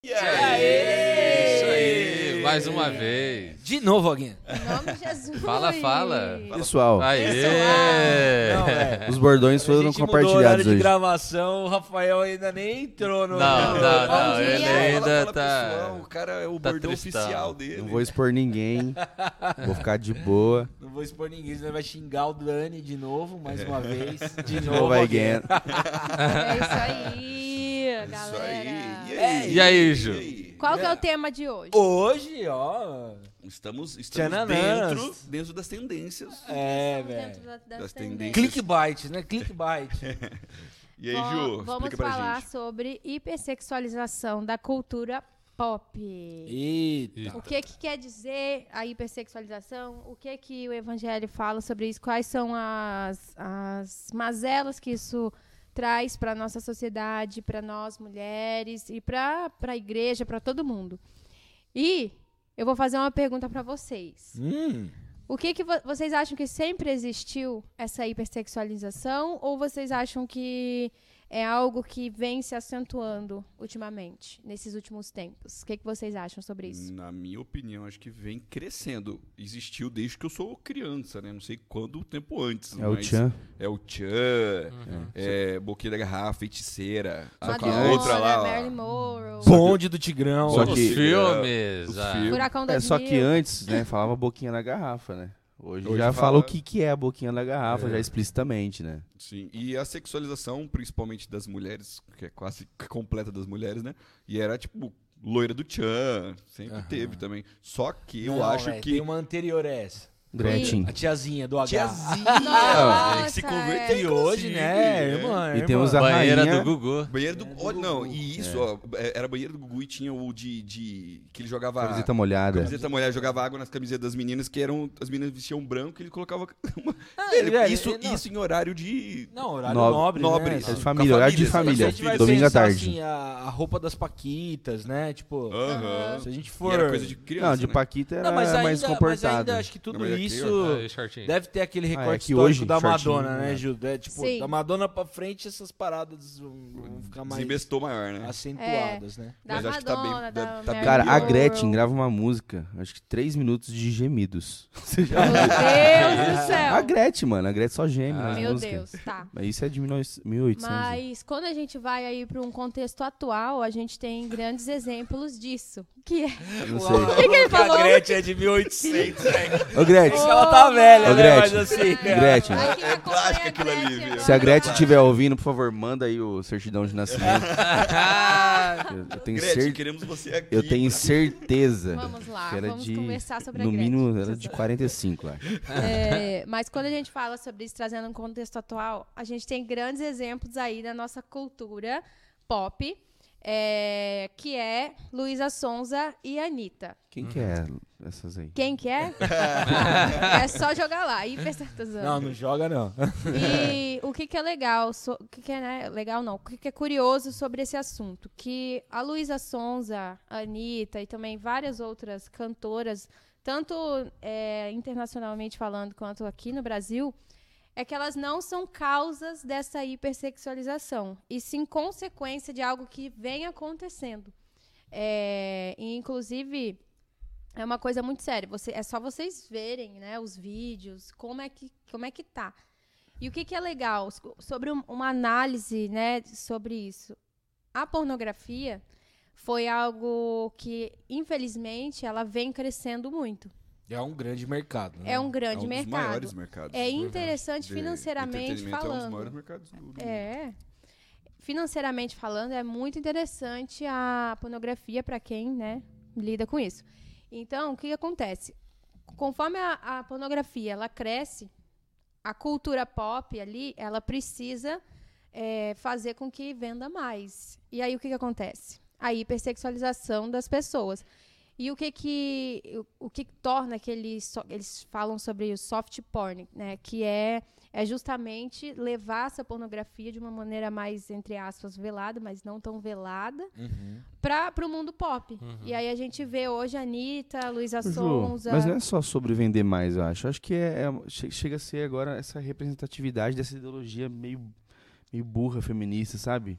E aí? Isso aí, mais uma vez. De novo, alguém. Em nome de Jesus. Fala, fala. Pessoal, Aê! Não, é. os bordões A foram gente mudou o compartilhados horário de hoje. gravação, o Rafael ainda nem entrou no... Não, não, não, ele ainda Fala, tá. pessoal, o cara é o tá bordão tristão. oficial dele. Não vou expor ninguém. vou ficar de boa. Não vou expor ninguém, senão vai xingar o Dani de novo, mais uma vez. De De novo, novo alguém. again. É isso aí, Isso galera. aí. E É, aí? E aí, Ju? aí? Qual que é o tema de hoje? Hoje, ó... Estamos, estamos dentro, dentro das tendências. É, velho. da- das Das tendências. Clickbait, né? Clickbait. E aí, Ju, Vamos explica pra falar gente. sobre hipersexualização da cultura pop. Eita. O que, que quer dizer a hipersexualização? O que que o evangelho fala sobre isso? Quais são as, as mazelas que isso traz para nossa sociedade, para nós mulheres e para a igreja, para todo mundo? E eu vou fazer uma pergunta para vocês. Hum. O que, que vo- vocês acham que sempre existiu essa hipersexualização ou vocês acham que é algo que vem se acentuando ultimamente, nesses últimos tempos? O que, que vocês acham sobre isso? Na minha opinião, acho que vem crescendo. Existiu desde que eu sou criança, né? Não sei quanto tempo antes. É o Tchan. É o Tchan, é Boquinha da Garrafa, Feiticeira. Que a Madonna, outra lá, ó. Marilyn Monroe, Bonde do Tigrão. Só Os que- filmes. Os filmes. Furacão das É, só que antes, né, falava boquinha na garrafa, né? Hoje, Hoje já fala- fala o que, que é a boquinha na garrafa, É. já explicitamente, né? Sim, e a sexualização, principalmente das mulheres, que é quase completa das mulheres, né? E era tipo loira do Tchan, sempre Aham. teve também. Só que eu Não, acho velho, que Tem uma anterior a essa. Gretchen. A tiazinha do H. tiazinha Nossa, que se é. converteu E hoje, né, irmã? E irmã. temos a Banheira rainha. do Gugu. Banheiro do. É, do olha, não, Gugu. e isso, ó. é, Era banheiro do Gugu e tinha o de. de que ele jogava. Camiseta molhada. Camiseta molhada, jogava água nas camisetas das meninas, que eram. As meninas vestiam branco e ele colocava. uma- Ah, Ele- velho, isso, não. isso em horário de. Não, horário Nobre- nobre, nobre, né? É de família, horário de família, Domingo à tarde. assim, a, a roupa das paquitas, né? Tipo, Aham. se a gente E for... era coisa de criança. Não, de né? Paquita era Não, mas ainda, mais mas comportado. ainda acho que tudo mas isso shortinho. deve ter aquele Ah, recorte é que histórico hoje, da Madonna, né, né? Gil? É, tipo, Sim. da Madonna pra frente, essas paradas vão, ficar mais Desinvestou maior, né? acentuadas, né? Da Mas acho que tá bem- Madonna, da tá Cara, a Monroe. Gretchen grava uma música, acho que três minutos de gemidos. Meu Deus do céu. A Gretchen, mano, a Gretchen só geme Ah, Meu músicas. Deus, tá. Mas isso é de 1900 1800. Mas quando a gente vai aí para um contexto atual, a gente tem grandes exemplos disso. Que é Não sei. O que, que ele falou? A Gretchen é de 1800, velho. Ô, Gretchen, É que ela tá velha, Ô, né? Mas Gretchen. assim... Gretchen. Ai, quem acompanha plástico a aquilo ali, Gretchen viu? se a Gretchen estiver ouvindo, por favor, manda aí o certidão de nascimento. Eu, eu tenho Gretchen, cer- queremos você aqui. eu tenho certeza Vamos lá, que era vamos de, conversar sobre a no Gretchen. mínimo, era de 45, eu acho. É, mas quando a gente fala sobre isso, trazendo um contexto atual, a gente tem grandes exemplos aí da nossa cultura pop, é, que é Luísa Sonza e Anitta. Quem que é essas aí? Quem que é? é só jogar lá, hipersexualização. Não, não joga não. E o que, que é legal, so- o que, que é né, legal não, o que, que é curioso sobre esse assunto, que a Luísa Sonza, a Anitta e também várias outras cantoras, tanto é, internacionalmente falando quanto aqui no Brasil, é que elas não são causas dessa hipersexualização, e sim consequência de algo que vem acontecendo. É, e, inclusive, é uma coisa muito séria. Você, é só vocês verem né, os vídeos, como é que, como é que tá. E o que, que é legal so- sobre um- uma análise né, sobre isso? A pornografia foi algo que, infelizmente, ela vem crescendo muito. É um grande mercado. Né? É um grande é um dos mercado. maiores mercados. É interessante De financeiramente entretenimento É um dos falando. maiores mercados do do É. Financeiramente falando, é muito interessante a pornografia para quem, né, lida com isso. Então, o que, que acontece? Conforme a, a pornografia ela cresce, a cultura pop ali, ela precisa é, fazer com que venda mais. E aí o que, que acontece? A hipersexualização das pessoas. E o que que o, o que torna aquele so- eles falam sobre o soft porn, né, que é é justamente levar essa pornografia de uma maneira mais entre aspas velada, mas não tão velada, Uhum. para o mundo pop. E aí a gente vê hoje a Anitta, Luísa Sonza. mas não é só sobre vender mais, eu acho. Eu acho que é, é- che- chega a ser agora essa representatividade dessa ideologia meio, meio burra feminista, sabe?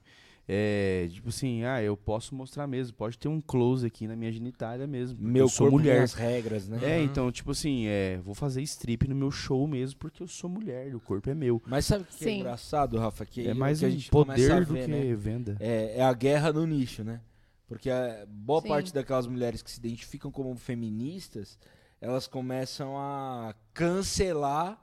É, tipo assim, ah, eu posso mostrar mesmo, pode ter um close aqui na minha genitália mesmo. Meu eu sou corpo, mulher. minhas regras, né? É, então, tipo assim, é, vou fazer strip no meu show mesmo porque eu sou mulher, o corpo é meu. Mas sabe o que é Sim. engraçado, Rafa? Que é o mais que a gente começa a poder do ver, que né? venda. É, é a guerra no nicho, né? Porque a boa Sim. parte daquelas mulheres que se identificam como feministas, elas começam a cancelar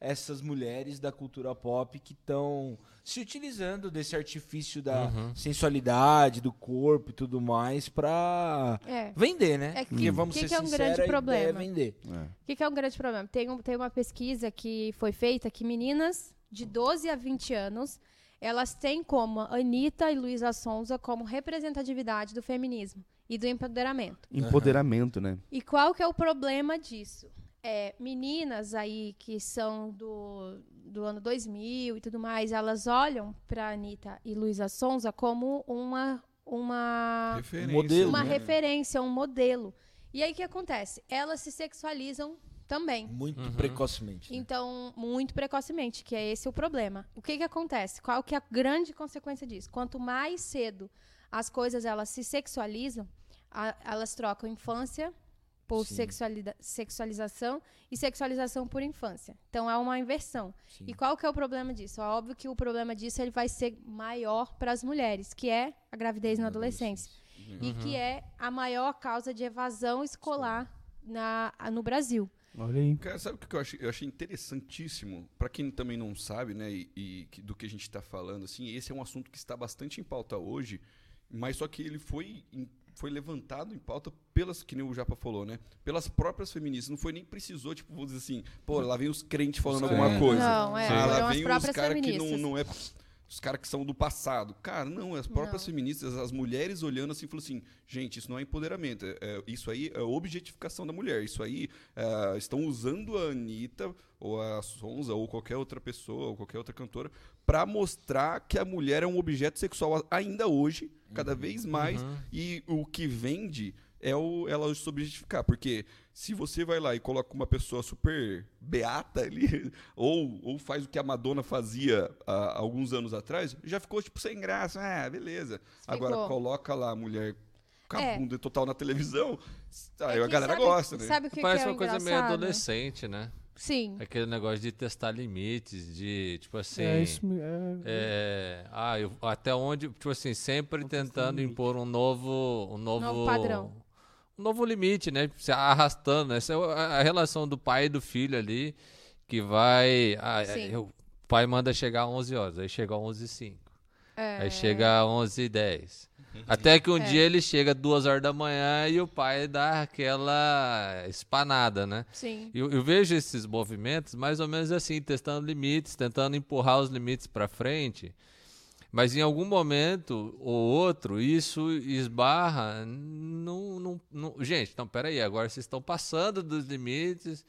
essas mulheres da cultura pop que estão se utilizando desse artifício da Uhum. sensualidade, do corpo e tudo mais pra É. vender, né? É que- Porque vamos que ser que é um sinceros, grande ideia problema? é vender. É. O que, que é um grande problema? Tem, um- tem uma pesquisa que foi feita que meninas de 12 a 20 anos, elas têm como Anitta e Luísa Sonza como representatividade do feminismo e do empoderamento. Empoderamento, né? E qual que é o problema disso? É, meninas aí que são do, do ano 2000 e tudo mais, elas olham para Anitta e Luísa Sonza como uma, uma, Referência, modelo, uma né? referência, um modelo. E aí o que acontece? Elas se sexualizam também. Muito Uhum. precocemente. né? Então, muito precocemente, que é esse o problema. O que que acontece? Qual que é a grande consequência disso? Quanto mais cedo as coisas elas se sexualizam, a- elas trocam infância por sexualização e sexualização por infância. Então é uma inversão. Sim. E qual que é o problema disso? É óbvio que o problema disso ele vai ser maior para as mulheres, que é a gravidez na adolescência. E que é a maior causa de evasão escolar na, no Brasil. Olha aí. Cara, sabe o que eu achei, eu achei interessantíssimo? Pra quem também não sabe, né, e, e que- do que a gente tá falando, assim, esse é um assunto que está bastante em pauta hoje, mas só que ele foi, em- foi levantado em pauta pelas, que nem o Japa falou, né? Pelas próprias feministas. Não foi nem precisou, tipo, vamos dizer assim, pô, lá vem os crentes falando Os alguma crentes. coisa. Não, é, Ah, lá as vem os próprias caras que feministas. não, não é. Os caras que são do passado. Cara, não, as próprias Não. feministas, as mulheres olhando assim, falando assim: gente, isso não é empoderamento. é- é- isso aí é objetificação da mulher. Isso aí é, estão usando a Anitta, ou a Sonza, ou qualquer outra pessoa, ou qualquer outra cantora, pra mostrar que a mulher é um objeto sexual ainda hoje, cada vez mais. Uhum. E o que vende é o, ela se objetificar. Porque se você vai lá e coloca uma pessoa super beata ali, ou, ou faz o que a Madonna fazia há alguns anos atrás, já ficou tipo sem graça. Ah, beleza. Agora Ficou. coloca lá a mulher com a É. total na televisão, aí É a galera sabe- gosta, né? Sabe o que, Parece que é uma coisa meio adolescente, né? Sim. Aquele negócio de testar limites, de, tipo assim. É isso me- é- é, ah, eu- até onde, tipo assim, sempre tentando limite. impor um novo, um novo, Novo padrão. Um novo limite, né? Se arrastando, né? Essa é a relação do pai e do filho ali, que vai, ah, o pai manda chegar às 11 horas, aí chega às 11 h 05 É, Aí chega às 11 h 10 Até que um É. dia ele chega às 2 horas da manhã e o pai dá aquela espanada, né? Sim. Eu, eu vejo esses movimentos mais ou menos assim, testando limites, tentando empurrar os limites para frente. Mas em algum momento ou outro, isso esbarra num, num- Gente, então peraí, agora vocês estão passando dos limites.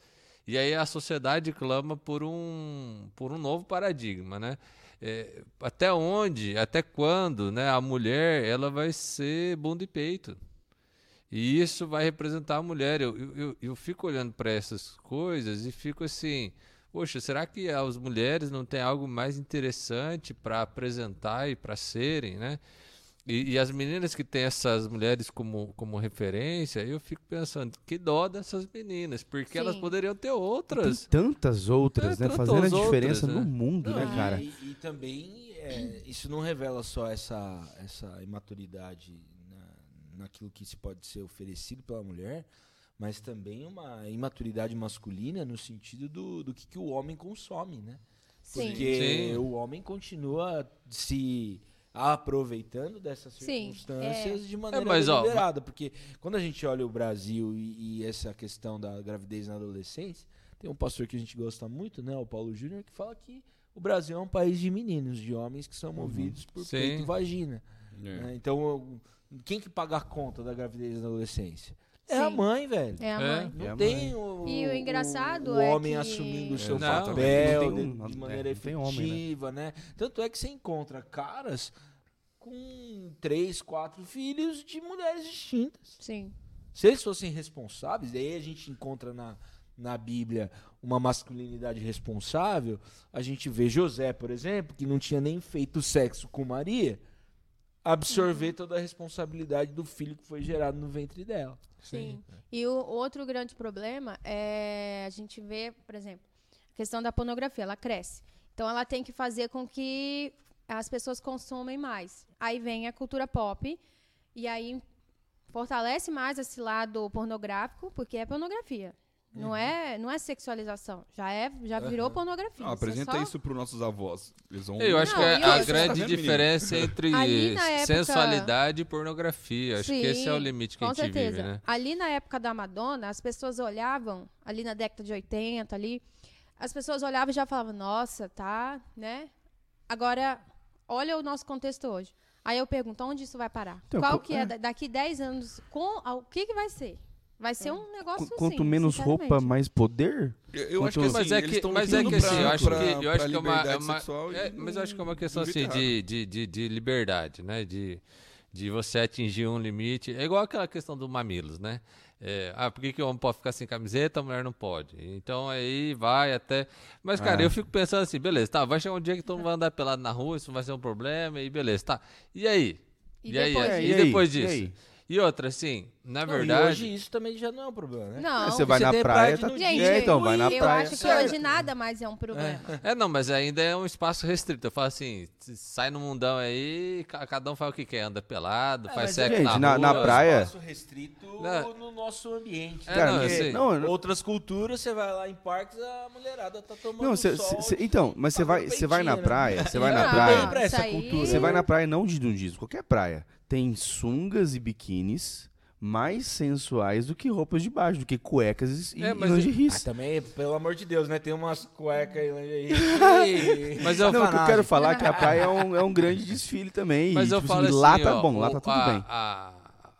E aí a sociedade clama por um, por um novo paradigma, né? É, até onde, até quando, né, a mulher ela vai ser bunda e peito. E isso vai representar a mulher. Eu, eu, eu fico olhando para essas coisas e fico assim, poxa, será que as mulheres não têm algo mais interessante para apresentar e para serem, né? E, e as meninas que têm essas mulheres como, como referência, eu fico pensando, que dó dessas meninas, porque elas Sim. poderiam ter Tem outras. tantas outras, Tem né? tantas Fazendo a diferença outras, no né? mundo, né, Não, cara? E, e também é, isso não revela só essa, essa imaturidade na, naquilo que se pode ser oferecido pela mulher, mas também uma imaturidade masculina no sentido do, do que, que o homem consome, né? Sim. Porque Sim. o homem continua se aproveitando dessas Sim, circunstâncias é. de maneira É, mas, ó, deliberada. Porque quando a gente olha o Brasil e, e essa questão da gravidez na adolescência, tem um pastor que a gente gosta muito, né, o Paulo Júnior, que fala que o Brasil é um país de meninos, de homens que são movidos por Sim. peito e vagina. É. né? Então, quem que paga a conta da gravidez na adolescência? É a Sim. mãe, velho. É a É. mãe. Não É a tem o, E o engraçado o é homem que- assumindo o seu Não, papel um- de, de é, maneira não tem homem, né? efetiva, né? Tanto é que você encontra caras com três, quatro filhos de mulheres distintas. Sim. Se eles fossem responsáveis, daí a gente encontra na, na Bíblia uma masculinidade responsável. A gente vê José, por exemplo, que não tinha nem feito sexo com Maria. Absorver toda a responsabilidade do filho que foi gerado no ventre dela. Sim. E o outro grande problema é a gente vê, por exemplo, a questão da pornografia, ela cresce. Então ela tem que fazer com que as pessoas consumem mais. Aí vem a cultura pop e aí fortalece mais esse lado pornográfico, porque é pornografia. Não é, não é sexualização, já é, já virou pornografia. Ah, Você apresenta só- isso pros nossos avós. Eles vão... Eu acho Não, que é a grande Tá vendo, menino? diferença entre época- sensualidade e pornografia. Acho que esse é o Sim, limite que a gente certeza. vive, né? Ali na época da Madonna, as pessoas olhavam, ali na década de 80, ali, as pessoas olhavam e já falavam, nossa, tá, né? Agora, olha o nosso contexto hoje. Aí eu pergunto, onde isso vai parar? Então, Qual que é, da- daqui 10 anos, com, o que que vai ser? Vai ser um negócio Qu- Quanto assim, menos roupa, mais poder? Eu, eu acho que assim, Mas é que, mas é que assim, pra- eu acho pra- que, eu acho que é uma, é uma- e é, mas eu acho que é uma questão assim de, de, de, de liberdade, né? De, de você atingir um limite. É igual aquela questão do mamilos, né? É, ah, por que, que o homem pode ficar sem camiseta, a mulher não pode? Então aí vai até. Mas, cara, É. eu fico pensando assim, beleza, tá, vai chegar um dia que todo mundo vai andar pelado na rua, isso não vai ser um problema, e beleza, tá. E aí? E aí? depois E, disso? E aí? depois E disso? aí? E outra, assim, na Não, e verdade. hoje isso também já não é um problema, né? Não, Você vai você na praia, tá... Gente, é, então, vai na eu praia. acho que Certo. hoje nada mais é um problema. É, não, mas ainda é um espaço restrito. Eu falo assim, sai no mundão aí, ca- cada um faz o que quer, anda pelado, É, faz mas, sexo gente, na, na- rua. na praia- Espaço restrito Não. no nosso ambiente. É, Cara, não, porque- assim, não, não- Outras culturas, você vai lá em parques, a mulherada tá tomando Não, cê- sol. cê- cê- então, mas você vai, você vai na né? praia, você vai na Não, praia, você vai na praia não de nudismo, qualquer praia. Tem sungas e biquínis mais sensuais do que roupas de baixo, do que cuecas e, É, e mas- Ah, lingeries. também, pelo amor de Deus, né? Tem umas cuecas aí. lingerie. Mas eu- Não, o que eu quero falar é que a praia é um, é um grande desfile também. Mas e, eu tipo falo assim, assim, lá tá ó, bom, lá tá tudo a, bem. A,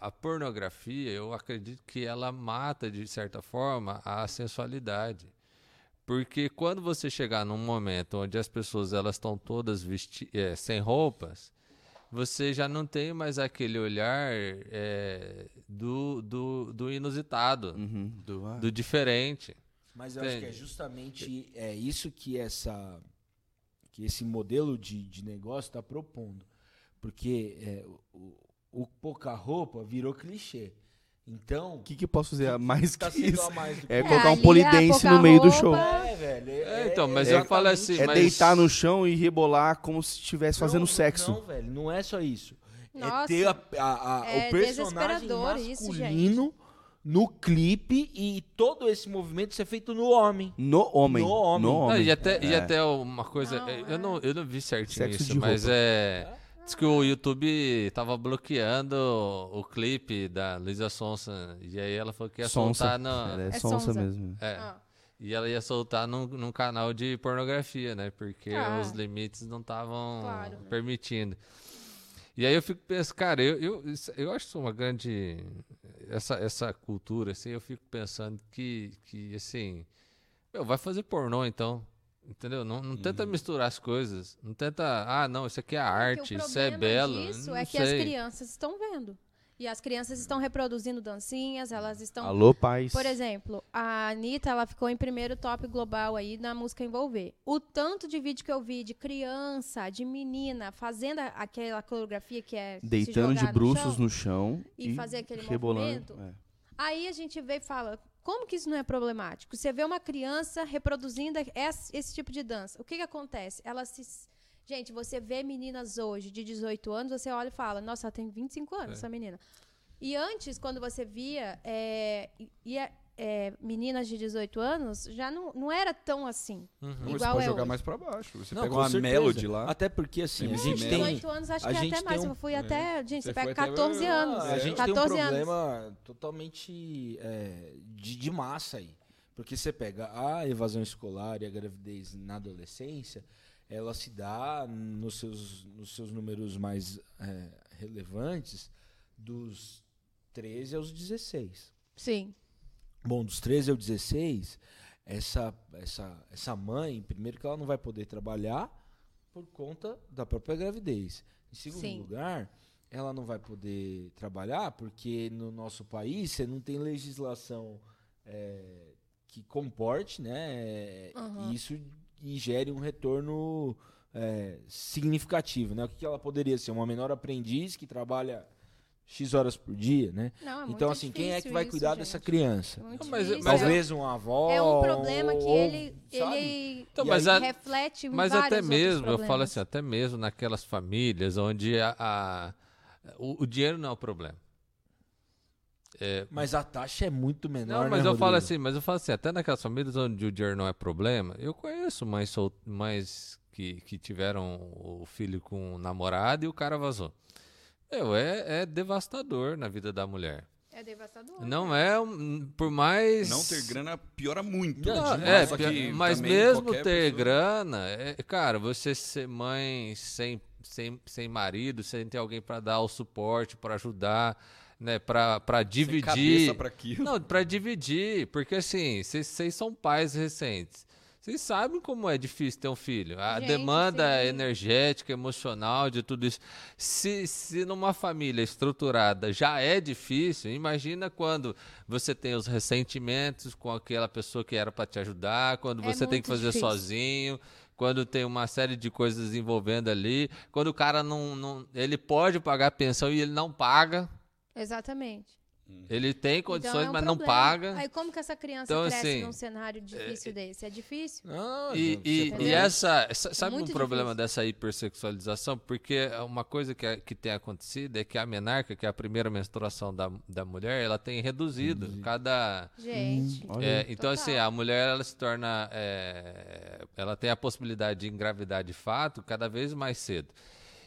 a pornografia, eu acredito que ela mata, de certa forma, a sensualidade. Porque quando você chegar num momento onde as pessoas elas estão todas vesti eh, sem roupas, você já não tem mais aquele olhar eh, do, do, do inusitado, Uhum, do- ah, do diferente. Mas eu acho que é justamente é isso que essa que esse modelo de, de negócio está propondo. Porque é, o, o pouca roupa virou clichê. Então, O que, que eu posso fazer a mais tá que isso? a mais do que É É, colocar um a polidense no meio do roupa- show. É, velho. É, então, mas eu falo assim, É mas- deitar no chão e rebolar como se estivesse fazendo não, sexo. Não, velho, não é só isso. Nossa. é ter a, a- a- É o personagem desesperador isso, masculino no clipe e todo esse movimento ser feito no homem. No homem. No homem. No Não, homem. e, até, e É. até uma coisa, Não, é. eu, não, eu não vi certinho Sexo isso, de mas roupa. é. Diz que o YouTube tava bloqueando o clipe da Luísa Sonsa. E aí ela falou que ia Sonsa. soltar no. Ela é, É sonsa, sonsa. mesmo. É. Ah. E ela ia soltar num, num canal de pornografia, né? Porque Ah. os limites não estavam Claro, né? permitindo. E aí eu fico pensando, cara, eu, eu, eu acho isso uma grande. Essa, essa cultura, assim, eu fico pensando que, que assim. Meu, vai fazer pornô então. Entendeu? Não, não tenta misturar as coisas. Não tenta. Ah, não, isso aqui é Porque arte, isso é belo. disso não é que sei. as crianças estão vendo. E as crianças estão reproduzindo dancinhas, elas estão. Alô, pais. Por exemplo, a Anitta, ela ficou em primeiro top global aí na música Envolver. O tanto de vídeo que eu vi de criança, de menina, fazendo aquela coreografia que é se Deitando de jogar no chão, bruços no chão e fazer aquele rebolando. movimento. É. Aí a gente vê e fala, como que isso não é problemático? Você vê uma criança reproduzindo esse, esse tipo de dança. O que que acontece? Ela se... Gente, você vê meninas hoje de 18 anos, você olha e fala, nossa, ela tem 25 anos, É. essa menina. E antes, quando você via é, ia, é, meninas de 18 anos, já não, não era tão assim. Uhum. Você Igual pode é jogar hoje. mais pra baixo. Você Não, pega com uma certeza. melody lá. Até porque, assim, a Tem gente tem... 18 anos, acho a que é até mais. um- Eu fui até. Gente, Você você pega foi até- 14 anos. A gente 14 tem um anos. problema totalmente é, de, de massa aí. Porque você pega a evasão escolar e a gravidez na adolescência, ela se dá nos seus, nos seus números mais é, relevantes dos 13 aos 16. Sim. Bom, dos 13 aos 16, essa, essa, essa mãe, primeiro que ela não vai poder trabalhar por conta da própria gravidez. Em segundo Sim. lugar, ela não vai poder trabalhar porque no nosso país você não tem legislação é, que comporte, né? Uhum. Isso e gere um retorno é, significativo, né? O que ela poderia ser? Uma menor aprendiz que trabalha X horas por dia, né? Não, é muito então, assim, quem é que vai isso, cuidar gente. dessa criança? É muito Mas- difícil. mas Talvez uma avó. É um problema que ou- ele, sabe? ele Então, mas aí- a- reflete Mas até mesmo, eu falo assim, até mesmo naquelas famílias onde a, a- o, o dinheiro não é o problema. É, Mas a taxa é muito menor, não, mas né, eu falo Rodrigo? assim, mas eu falo assim, até naquelas famílias onde o dinheiro não é problema, eu conheço sol, mães que, que tiveram o filho com um namorado e o cara vazou. Meu, é, é devastador na vida da mulher. É devastador. Não é, um- por mais... Não ter grana piora muito. Não, né? é, Só pior- que mas também mesmo qualquer ter pessoa- grana, é, cara, você ser mãe sem, sem, sem marido, sem ter alguém para dar o suporte, para ajudar, né, para Sem dividir. cabeça pra aquilo. Não, para dividir, porque assim, vocês são pais recentes. Vocês sabem como é difícil ter um filho. A Gente, demanda sim. energética, emocional, de tudo isso. Se, se numa família estruturada já é difícil, imagina quando você tem os ressentimentos com aquela pessoa que era para te ajudar, quando É você tem que fazer difícil. sozinho. Quando tem uma série de coisas envolvendo ali, quando o cara não, não. Ele pode pagar pensão e ele não paga. Exatamente. Ele tem Então, condições, é um mas não problema. paga. Aí como que essa criança Então, cresce assim, num cenário difícil desse? É difícil? Não, E, gente, e, você e pode- essa, essa- sabe um muito problema difícil. dessa hipersexualização? Porque é uma coisa que, é- que tem acontecido é que a menarca, que é a primeira menstruação da, da mulher, ela tem reduzido cada. Gente. Olha é, então, Total. assim, a mulher ela se torna. é, ela tem a possibilidade de engravidar de fato cada vez mais cedo.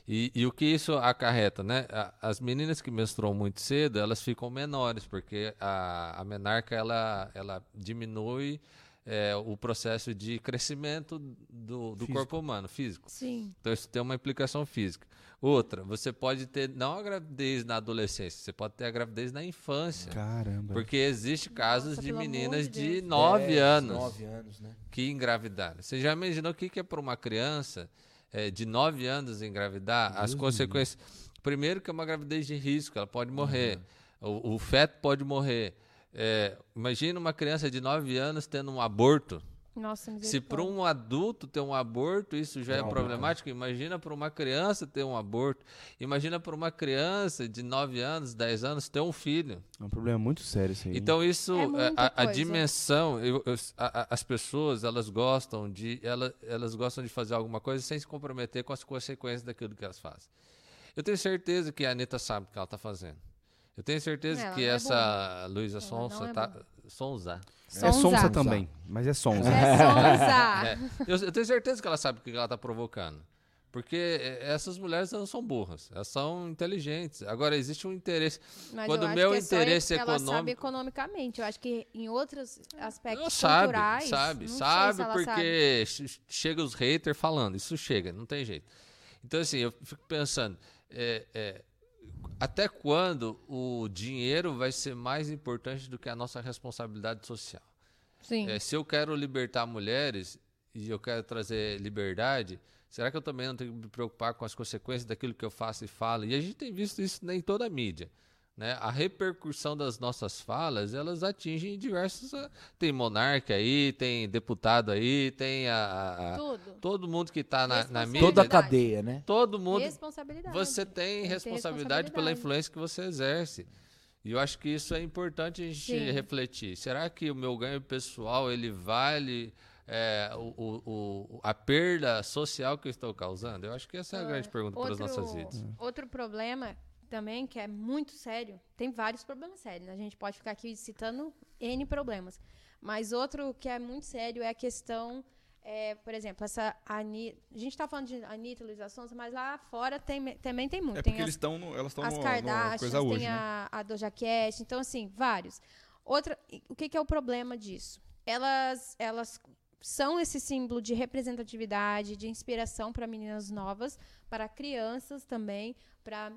E, e o que isso acarreta, né? As meninas que menstruam muito cedo, elas ficam menores, porque a, a menarca ela, ela diminui é, o processo de crescimento do, do corpo humano, físico. Sim. Então isso tem uma implicação física. Outra, você pode ter não a gravidez na adolescência, você pode ter a gravidez na infância. Caramba. Porque existe casos Nossa, de meninas de de Deus. 9 10, anos Nove anos, né? que engravidaram. Você já imaginou o que que é para uma criança é, de 9 anos engravidar? As consequências. Primeiro, que é uma gravidez de risco, ela pode morrer. O, o feto pode morrer. É, imagina uma criança de 9 anos tendo um aborto. Nossa, Se para um adulto ter um aborto, isso já é problemático. Imagina para uma criança ter um aborto. Imagina para uma criança de 9 anos, 10 anos ter um filho. É um problema muito sério isso aí. Então isso, É é, a, a dimensão, eu- eu- a- a- as pessoas elas gostam de, ela- elas gostam de fazer alguma coisa sem se comprometer com as consequências daquilo que elas fazem. Eu tenho certeza que a Anitta sabe o que ela está fazendo. Eu tenho certeza Ela que é essa Luísa Ela Sonsa não é boa. Sonza. é sonsa Sonza. também, mas é sonsa. É sonsa. É, eu, eu tenho certeza que ela sabe o que ela está provocando. Porque é, essas mulheres elas não são burras, elas são inteligentes. Agora, existe um interesse. Mas Quando o meu que é interesse ela sabe econômico- economicamente. Eu acho que em outros aspectos Não, sabe, culturais. sabe, sabe, ela porque che- chega os haters falando, isso chega, não tem jeito. Então, assim, eu fico pensando, é, é, até quando o dinheiro vai ser mais importante do que a nossa responsabilidade social? Sim. É, se eu quero libertar mulheres e eu quero trazer liberdade, será que eu também não tenho que me preocupar com as consequências daquilo que eu faço e falo? E a gente tem visto isso em toda a mídia. Né? A repercussão das nossas falas, elas atingem diversos... ah, Tem monarca aí, tem deputado aí, tem a... a- Tudo. todo mundo que está na, na mídia. Toda a Verdade. cadeia, né? Todo mundo Responsabilidade. você tem Tem ter responsabilidade pela responsabilidade. influência que você exerce. E eu acho que isso é importante a gente Sim. refletir. Será que o meu ganho pessoal ele vale é, o, o- o- a perda social que eu estou causando? Eu acho que essa é a grande pergunta para as nossas vidas. Outro problema também, que é muito sério, tem vários problemas sérios. né? A gente pode ficar aqui citando N problemas. Mas outro que é muito sério é a questão, é, por exemplo, essa Ani... A gente está falando de Anitta Luísa Sonza, mas lá fora tem- também tem muito. É tem porque as eles estão, elas estão as numa Kardashians, coisa hoje, tem né? a, a Doja Cat, então assim, vários. Outra, o que, que é o problema disso? Elas, elas são esse símbolo de representatividade, de inspiração para meninas novas, para crianças também, para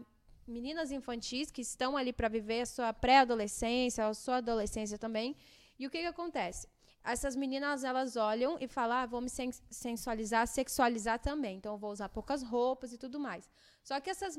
meninas infantis que estão ali para viver a sua pré-adolescência, a sua adolescência também. E o que, que acontece? Essas meninas, elas olham e falam, ah, vou me sen- sensualizar, sexualizar também. Então, vou usar poucas roupas e tudo mais. Só que essas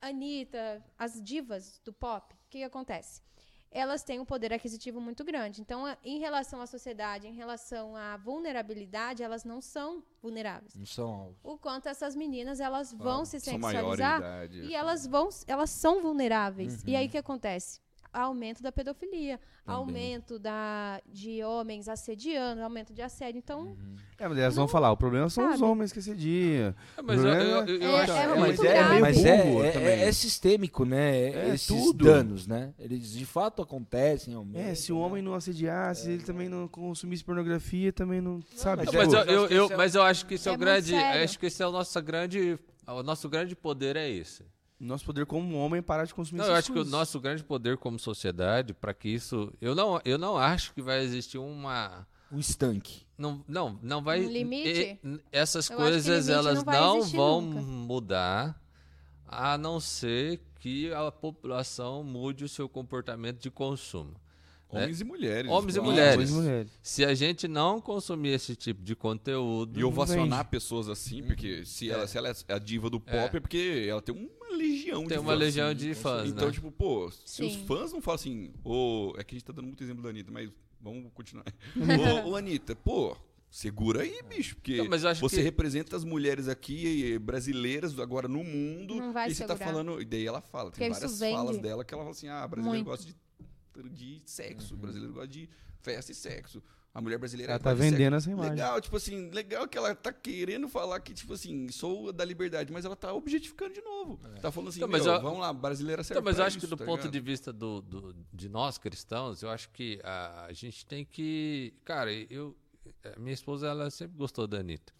Anitta, as divas do pop, o que, que acontece? Elas têm um poder aquisitivo muito grande. Então, a- em relação à sociedade, em relação à vulnerabilidade, elas não são vulneráveis. Não são alvos. O quanto essas meninas elas vão se maiores de sexualizar idade. e elas vão, elas são vulneráveis. E Uhum. aí o que acontece? Aumento da pedofilia, aumento da, de homens assediando, aumento de assédio. Então, Uhum. É, mas elas vão falar, o problema são os Sabe? homens que assediam. É, mas eu, eu, eu, É- acho é que- muito mas é, mas é, é- também. é sistêmico, né? É, Esses tudo. danos, né? Eles de fato acontecem. aumentam, É, se o né? homem não assediasse, ele também não consumisse pornografia, também não. Sabe? mas Não, mas, Tipo, eu, acho eu, que eu- esse é- mas eu acho que esse é, É o grande. sério. Acho que esse é o nosso grande. O nosso grande poder é esse. Nosso poder como homem é parar de consumir Não, eu acho que o nosso grande poder como sociedade, para que isso. Eu não, eu não acho que vai existir uma. Um estanque. Não, não, não vai. Um limite? e- essas Eu coisas limite elas não não vão nunca. mudar, a não ser que a população mude o seu comportamento de consumo. Homens e mulheres. Homens e claro. mulheres. Homens e mulheres. Se a gente não consumir esse tipo de conteúdo, E ovacionar vende. pessoas assim, porque se ela, se ela é a diva do pop, é, porque ela tem uma legião de tem fãs. uma legião assim. de fãs, Então, né? tipo, pô, se os fãs não falam assim, ô, é que a gente tá dando muito exemplo da Anitta, mas vamos continuar. ô, ô, Anitta, pô, segura aí, bicho, porque Não, mas eu acho você que- representa as mulheres aqui, brasileiras, agora no mundo, Não vai e você tá segurar. falando, e daí ela fala, tem Porque várias falas dela que ela fala assim, ah, brasileiro Muito. gosta de, de sexo, Uhum. brasileiro gosta de festa e sexo. A mulher brasileira Ela gosta tá vendendo essa imagem. Legal, tipo assim, legal que ela tá querendo falar que, tipo assim, sou da liberdade, mas ela tá objetificando de novo. Tá falando assim, Então, mas eu- vamos lá, brasileira serve Então, mas eu acho que isso, do tá ponto ligado? de vista do, do- de nós cristãos, eu acho que a, a gente tem que. Cara, eu. a Minha esposa, ela sempre gostou da Anitta.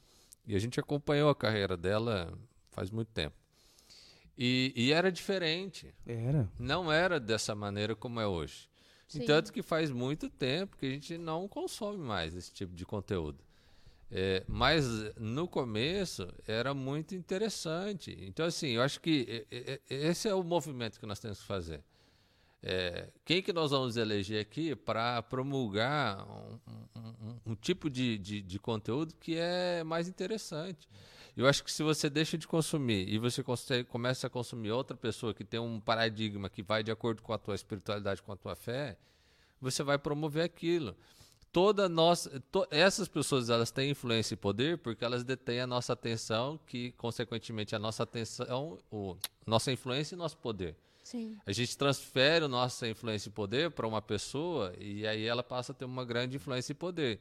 E a gente acompanhou a carreira dela faz muito tempo. E, e era diferente. Era. Não era dessa maneira como é hoje. Sim. Tanto que faz muito tempo que a gente não consome mais esse tipo de conteúdo. É, mas no começo era muito interessante. Então, assim, eu acho que é, é, esse é o movimento que nós temos que fazer. É, quem que nós vamos eleger aqui para promulgar um, um- um- um tipo de, de, de conteúdo que é mais interessante? Eu acho que se você deixa de consumir e você começa a consumir outra pessoa que tem um paradigma que vai de acordo com a tua espiritualidade, com a tua fé, você vai promover aquilo. Toda nossa, to- essas pessoas elas têm influência e poder porque elas detêm a nossa atenção, que consequentemente a nossa atenção, o, nossa influência e nosso poder. sim. A gente transfere a nossa influência e poder para uma pessoa e aí ela passa a ter uma grande influência e poder.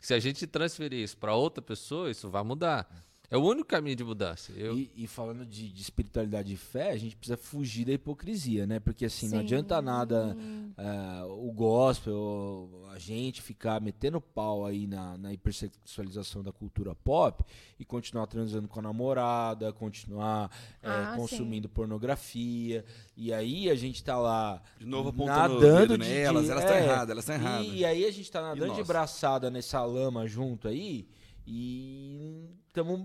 Se a gente transferir isso para outra pessoa, isso vai mudar. É o único caminho de mudança. Eu, E, e falando de, de espiritualidade e fé, a gente precisa fugir da hipocrisia, né? Porque assim, não Sim. adianta nada ah, o gospel, a gente ficar metendo pau aí na, na hipersexualização da cultura pop e continuar transando com a namorada, continuar eh, Ah, consumindo pornografia. E aí a gente tá lá De novo apontando nadando dedo de, nelas, de- elas é, estão erradas, elas estão erradas. E aí a gente tá nadando de braçada nessa lama junto aí e estamos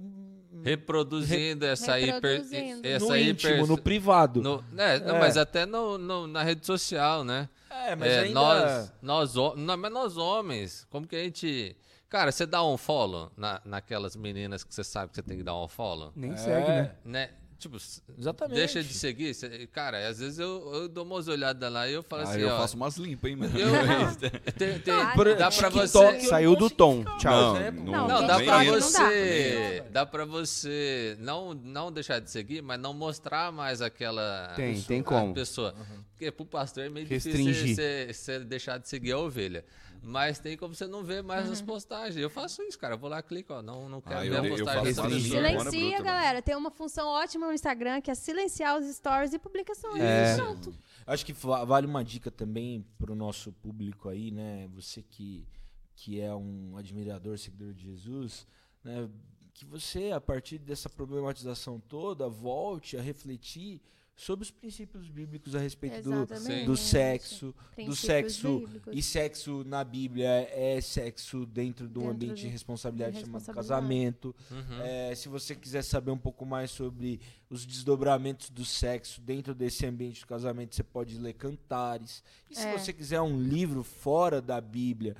reproduzindo essa hiper, Reproduzindo. essa no hiper, íntimo, no privado. no- né, não, É. mas até no, no- na rede social, né? É, mas É, ainda... nós, nós, ho- não, mas nós homens, como que a gente, cara, você dá um follow na, naquelas meninas que você sabe que você tem que dar um follow, Nem É, segue, né? né? Tipo, Exatamente. deixa de seguir, cê- cara, às vezes eu, eu dou umas olhadas lá e eu falo Ah, assim, eu ó, faço umas limpas, hein, mano. eu, tem, tem- Ah, dá pra TikTok, você, Saiu não do tom. Tchau. exemplo. Não, Não, tem dá pra não dá. você. Dá pra você não, não deixar de seguir, mas não mostrar mais aquela. Tem, pessoa- tem como. pessoa. Porque pro pastor é meio Restringir. difícil você, você deixar de seguir a ovelha. Mas tem como você não ver mais as postagens. Eu faço isso, cara. Eu vou lá, clico, ó. Não, não quero Ah, ver eu- a eu postagem faço dessa isso. pessoa. Silencio. Silencia, bruta, galera. Tem uma função ótima no Instagram que é silenciar os stories e publicações. É. Pronto. Acho que va- vale uma dica também pro nosso público aí, né? Você que, que é um admirador, seguidor de Jesus, né? Que você, a partir dessa problematização toda, volte a refletir sobre os princípios bíblicos a respeito do, Exatamente. do sexo, do Princípios sexo bíblicos. e sexo na Bíblia é sexo dentro de um ambiente de de- responsabilidade de chamado responsabilidade. casamento. Uhum. É, se você quiser saber um pouco mais sobre os desdobramentos do sexo dentro desse ambiente de casamento, você pode ler Cantares. E se É. você quiser um livro fora da Bíblia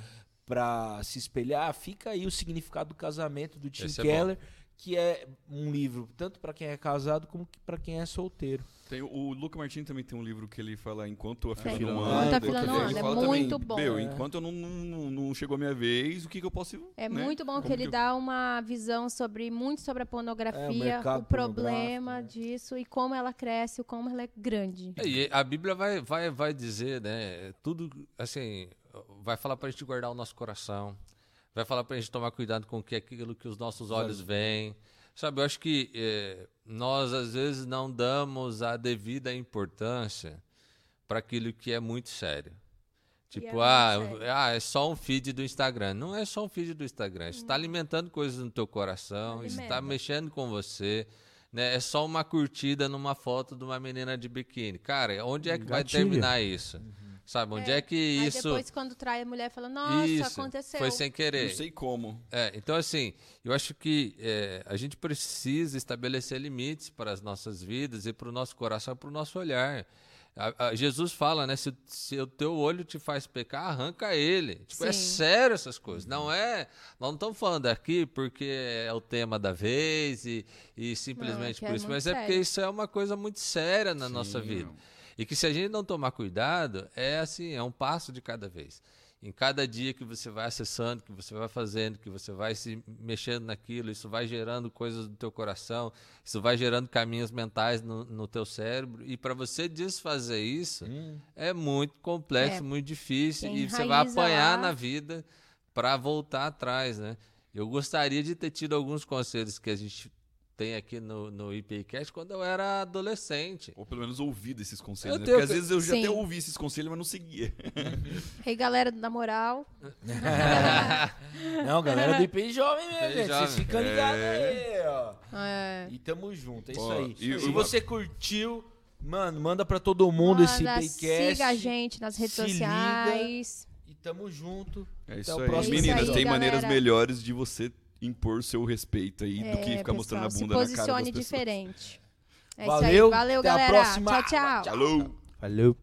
para se espelhar, fica aí o significado do casamento do Tim Esse é Keller, que é um livro tanto para quem é casado como para quem é solteiro. Tem, o Luca Martins também tem um livro que ele fala Enquanto a fila Tem. não Enquanto anda. a fila não anda, é fala muito também, bom. Meu, É. enquanto eu não, não, não chegou a minha vez, o que, que eu posso. É né? muito bom que Como ele eu- dá uma visão sobre muito sobre a pornografia, mercado o problema pornográfico, né? disso e como ela cresce, como ela é grande. É, E a Bíblia vai, vai, vai dizer, né? Tudo, assim, vai falar pra gente guardar o nosso coração, vai falar pra gente tomar cuidado com o que é aquilo que os nossos olhos veem. Sabe, eu acho que eh, nós, às vezes, não damos a devida importância para aquilo que é muito sério. Tipo, muito ah, sério. ah, é só um feed do Instagram. Não é só um feed do Instagram. Isso está alimentando coisas no teu coração, isso está Alimenta. mexendo com você. Né? É só uma curtida numa foto de uma menina de biquíni. Cara, onde é que vai terminar isso? Sabe, onde é, que Aí isso. depois, quando trai a mulher, fala, nossa, isso aconteceu. foi sem querer. Não sei como. É, então, assim, eu acho que é, a gente precisa estabelecer limites para as nossas vidas e para o nosso coração, para o nosso olhar. A- a- Jesus fala, né? Se, se o teu olho te faz pecar, arranca ele. Tipo, é sério essas coisas. Não é. Nós não estamos falando aqui porque é o tema da vez e, e simplesmente que é por isso. muito Mas é porque sério. isso é uma coisa muito séria na nossa Sim, vida. E que se a gente não tomar cuidado, é assim, é um passo de cada vez. Em cada dia que você vai acessando, que você vai fazendo, que você vai se mexendo naquilo, isso vai gerando coisas no teu coração, isso vai gerando caminhos mentais no, no teu cérebro. E para você desfazer isso, é muito complexo, É. muito difícil. Quem E você vai apanhar lá- na vida para voltar atrás, né? Eu gostaria de ter tido alguns conselhos que a gente tem aqui no, no IPCast quando eu era adolescente. Ou pelo menos ouvido esses conselhos. Eu né? Porque às vezes eu já Sim. até ouvi esses conselhos, mas não seguia. Ei, galera da moral. Não, galera do IPI Jovem mesmo, gente. Vocês Jovem. ficam ligados aí, ó. É, E tamo junto, é isso aí. e- Se e- você curtiu, mano, manda pra todo mundo esse manda, IPcast. Siga a gente nas redes se liga. sociais. E tamo junto. É isso o aí. próximo Meninas, episódio. tem maneiras galera. melhorando de você impor seu respeito aí do que É, ficar mostrando a pessoal, bunda na cara Se das posicione pessoas. diferente. É Valeu, isso aí. Valeu, até a galera. próxima. Tchau, tchau. Falou! Valeu.